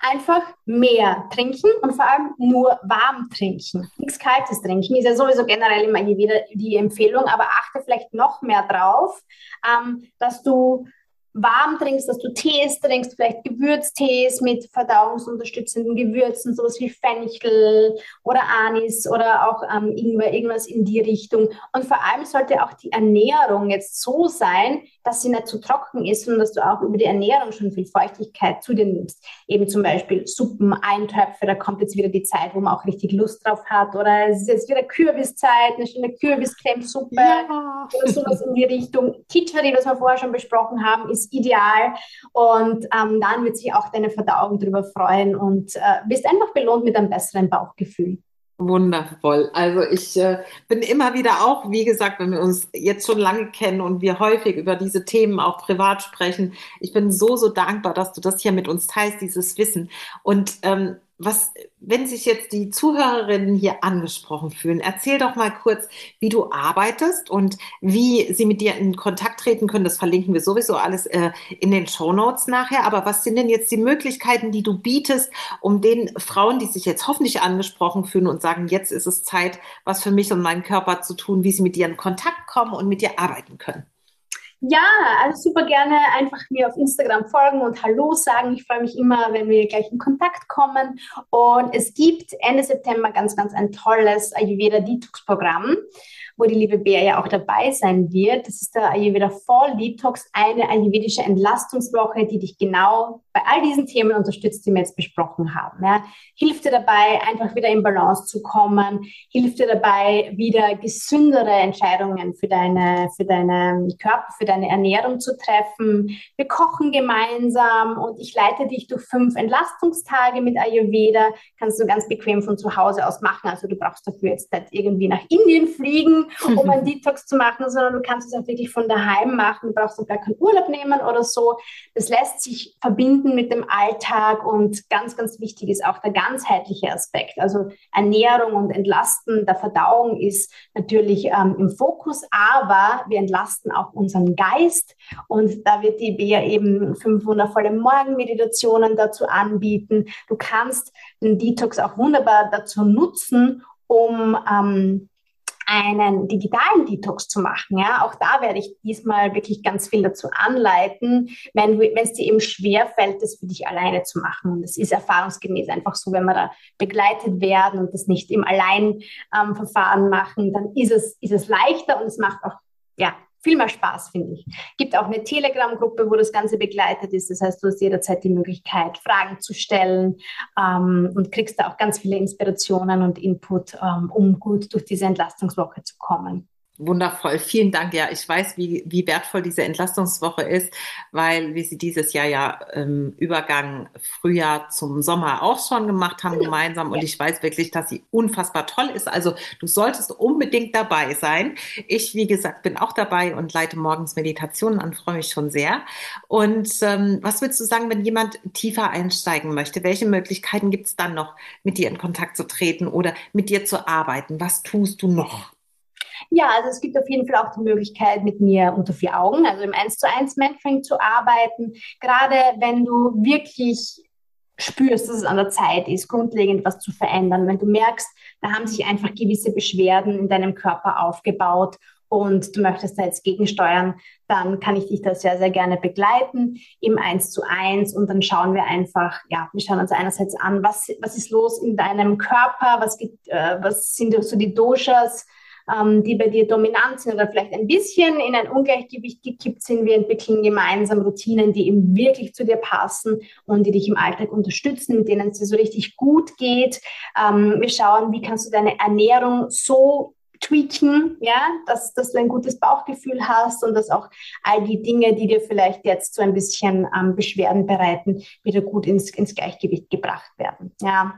B: einfach mehr trinken und vor allem nur warm trinken. Nichts Kaltes trinken ist ja sowieso generell immer wieder die Empfehlung, aber achte vielleicht noch mehr drauf, ähm, dass du warm trinkst, dass du Tees trinkst, vielleicht Gewürztees mit verdauungsunterstützenden Gewürzen, sowas wie Fenchel oder Anis oder auch ähm, irgendwas in die Richtung. Und vor allem sollte auch die Ernährung jetzt so sein, dass sie nicht zu trocken ist, sondern dass du auch über die Ernährung schon viel Feuchtigkeit zu dir nimmst. Eben zum Beispiel Suppen, Eintöpfe, da kommt jetzt wieder die Zeit, wo man auch richtig Lust drauf hat. Oder es ist jetzt wieder Kürbiszeit, eine schöne Kürbiscremesuppe ja. oder sowas in die Richtung. Kitscheri, was wir vorher schon besprochen haben, ist ideal. Und ähm, dann wird sich auch deine Verdauung darüber freuen und äh, bist einfach belohnt mit einem besseren Bauchgefühl.
A: Wundervoll. Also ich äh, bin immer wieder auch, wie gesagt, wenn wir uns jetzt schon lange kennen und wir häufig über diese Themen auch privat sprechen, ich bin so, so dankbar, dass du das hier mit uns teilst, dieses Wissen. Und ähm, was, wenn sich jetzt die Zuhörerinnen hier angesprochen fühlen, erzähl doch mal kurz, wie du arbeitest und wie sie mit dir in Kontakt treten können. Das verlinken wir sowieso alles äh, in den Show Notes nachher. Aber was sind denn jetzt die Möglichkeiten, die du bietest, um den Frauen, die sich jetzt hoffentlich angesprochen fühlen und sagen, jetzt ist es Zeit, was für mich und meinen Körper zu tun, wie sie mit dir in Kontakt kommen und mit dir arbeiten können?
B: Ja, also super gerne einfach mir auf Instagram folgen und Hallo sagen. Ich freue mich immer, wenn wir gleich in Kontakt kommen. Und es gibt Ende September ganz, ganz ein tolles Ayurveda Detox Programm wo die liebe Bea ja auch dabei sein wird. Das ist der Ayurveda Fall Detox, eine ayurvedische Entlastungswoche, die dich genau bei all diesen Themen unterstützt, die wir jetzt besprochen haben. Ja. Hilft dir dabei, einfach wieder in Balance zu kommen, hilft dir dabei, wieder gesündere Entscheidungen für deine, für deinen Körper, für deine Ernährung zu treffen. Wir kochen gemeinsam und ich leite dich durch fünf Entlastungstage mit Ayurveda. Kannst du ganz bequem von zu Hause aus machen. Also du brauchst dafür jetzt nicht irgendwie nach Indien fliegen um einen Detox zu machen, sondern du kannst es auch wirklich von daheim machen. Du brauchst auch gar keinen Urlaub nehmen oder so. Das lässt sich verbinden mit dem Alltag und ganz, ganz wichtig ist auch der ganzheitliche Aspekt. Also Ernährung und Entlasten der Verdauung ist natürlich ähm, im Fokus, aber wir entlasten auch unseren Geist und da wird die Bea eben fünf wundervolle Morgenmeditationen dazu anbieten. Du kannst den Detox auch wunderbar dazu nutzen, um ähm, einen digitalen Detox zu machen. Ja, auch da werde ich diesmal wirklich ganz viel dazu anleiten, wenn, es dir eben schwer fällt, das für dich alleine zu machen. Und es ist erfahrungsgemäß einfach so, wenn wir da begleitet werden und das nicht im Alleinverfahren ähm, machen, dann ist es, ist es leichter und es macht auch ja, viel mehr Spaß, finde ich. Gibt auch eine Telegram-Gruppe, wo das Ganze begleitet ist. Das heißt, du hast jederzeit die Möglichkeit, Fragen zu stellen ähm, und kriegst da auch ganz viele Inspirationen und Input, ähm, um gut durch diese Entlastungswoche zu kommen.
A: Wundervoll, vielen Dank. Ja, ich weiß, wie, wie wertvoll diese Entlastungswoche ist, weil wir sie dieses Jahr ja im Übergang Frühjahr zum Sommer auch schon gemacht haben gemeinsam. Und ich weiß wirklich, dass sie unfassbar toll ist. Also du solltest unbedingt dabei sein. Ich, wie gesagt, bin auch dabei und leite morgens Meditationen an, freue mich schon sehr. Und ähm, was würdest du sagen, wenn jemand tiefer einsteigen möchte? Welche Möglichkeiten gibt es dann noch, mit dir in Kontakt zu treten oder mit dir zu arbeiten? Was tust du noch?
B: Ja, also es gibt auf jeden Fall auch die Möglichkeit, mit mir unter vier Augen, also im 1 zu 1 Mentoring zu arbeiten. Gerade wenn du wirklich spürst, dass es an der Zeit ist, grundlegend was zu verändern. Wenn du merkst, da haben sich einfach gewisse Beschwerden in deinem Körper aufgebaut und du möchtest da jetzt gegensteuern, dann kann ich dich da sehr, sehr gerne begleiten im 1 zu 1 und dann schauen wir einfach, ja, wir schauen uns einerseits an, was, was ist los in deinem Körper, was, gibt, äh, was sind so die Doshas, ähm, die bei dir dominant sind oder vielleicht ein bisschen in ein Ungleichgewicht gekippt sind. Wir entwickeln gemeinsam Routinen, die eben wirklich zu dir passen und die dich im Alltag unterstützen, mit denen es dir so richtig gut geht. Ähm, wir schauen, wie kannst du deine Ernährung so tweaken, ja, dass, dass du ein gutes Bauchgefühl hast und dass auch all die Dinge, die dir vielleicht jetzt so ein bisschen ähm, Beschwerden bereiten, wieder gut ins, ins Gleichgewicht gebracht werden. Ja,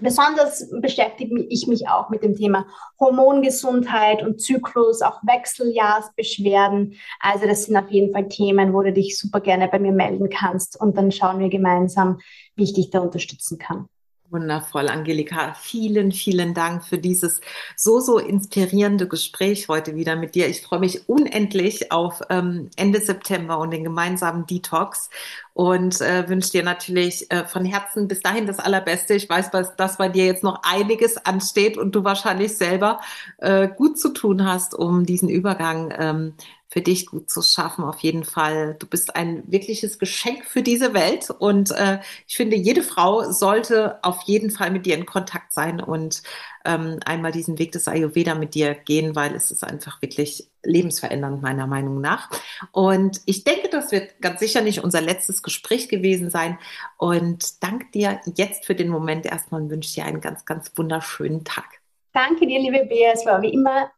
B: Besonders beschäftige ich mich auch mit dem Thema Hormongesundheit und Zyklus, auch Wechseljahrsbeschwerden. Also das sind auf jeden Fall Themen, wo du dich super gerne bei mir melden kannst und dann schauen wir gemeinsam, wie ich dich da unterstützen kann.
A: Wundervoll, Angelika. Vielen, vielen Dank für dieses so, so inspirierende Gespräch heute wieder mit dir. Ich freue mich unendlich auf ähm, Ende September und den gemeinsamen Detox und äh, wünsche dir natürlich äh, von Herzen bis dahin das Allerbeste. Ich weiß, dass, bei dir jetzt noch einiges ansteht und du wahrscheinlich selber äh, gut zu tun hast, um diesen Übergang ähm, für dich gut zu schaffen, auf jeden Fall. Du bist ein wirkliches Geschenk für diese Welt und äh, ich finde, jede Frau sollte auf jeden Fall mit dir in Kontakt sein und ähm, einmal diesen Weg des Ayurveda mit dir gehen, weil es ist einfach wirklich lebensverändernd meiner Meinung nach. Und ich denke, das wird ganz sicher nicht unser letztes Gespräch gewesen sein. Und danke dir jetzt für den Moment erstmal und wünsche dir einen ganz, ganz wunderschönen Tag.
B: Danke dir, liebe Bea. Es war wie immer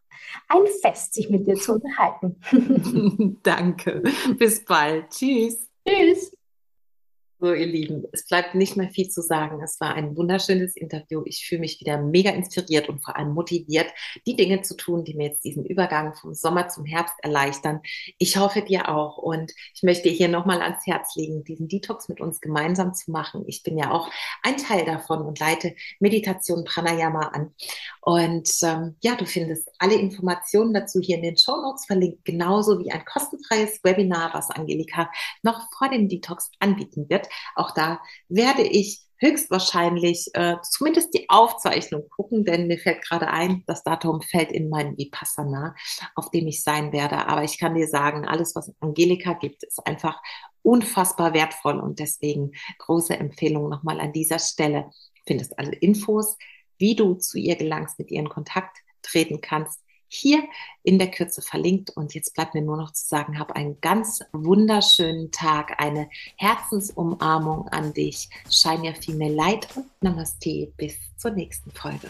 B: ein Fest, sich mit dir zu unterhalten.
A: Danke. Bis bald. Tschüss.
B: Tschüss.
A: So, ihr Lieben, es bleibt nicht mehr viel zu sagen. Es war ein wunderschönes Interview. Ich fühle mich wieder mega inspiriert und vor allem motiviert, die Dinge zu tun, die mir jetzt diesen Übergang vom Sommer zum Herbst erleichtern. Ich hoffe dir auch. Und ich möchte hier nochmal ans Herz legen, diesen Detox mit uns gemeinsam zu machen. Ich bin ja auch ein Teil davon und leite Meditation Pranayama an. Und ähm, ja, du findest alle Informationen dazu hier in den Show Notes verlinkt, genauso wie ein kostenfreies Webinar, was Angelika noch vor dem Detox anbieten wird. Auch da werde ich höchstwahrscheinlich äh, zumindest die Aufzeichnung gucken, denn mir fällt gerade ein, das Datum fällt in meinen Vipassana, auf dem ich sein werde. Aber ich kann dir sagen, alles, was Angelika gibt, ist einfach unfassbar wertvoll und deswegen große Empfehlung nochmal an dieser Stelle. Findest alle Infos, wie du zu ihr gelangst, mit ihr in Kontakt treten kannst, hier in der Kürze verlinkt. Und jetzt bleibt mir nur noch zu sagen, hab einen ganz wunderschönen Tag, eine Herzensumarmung an dich. Schein ja viel mehr Leid und Namaste. Bis zur nächsten Folge.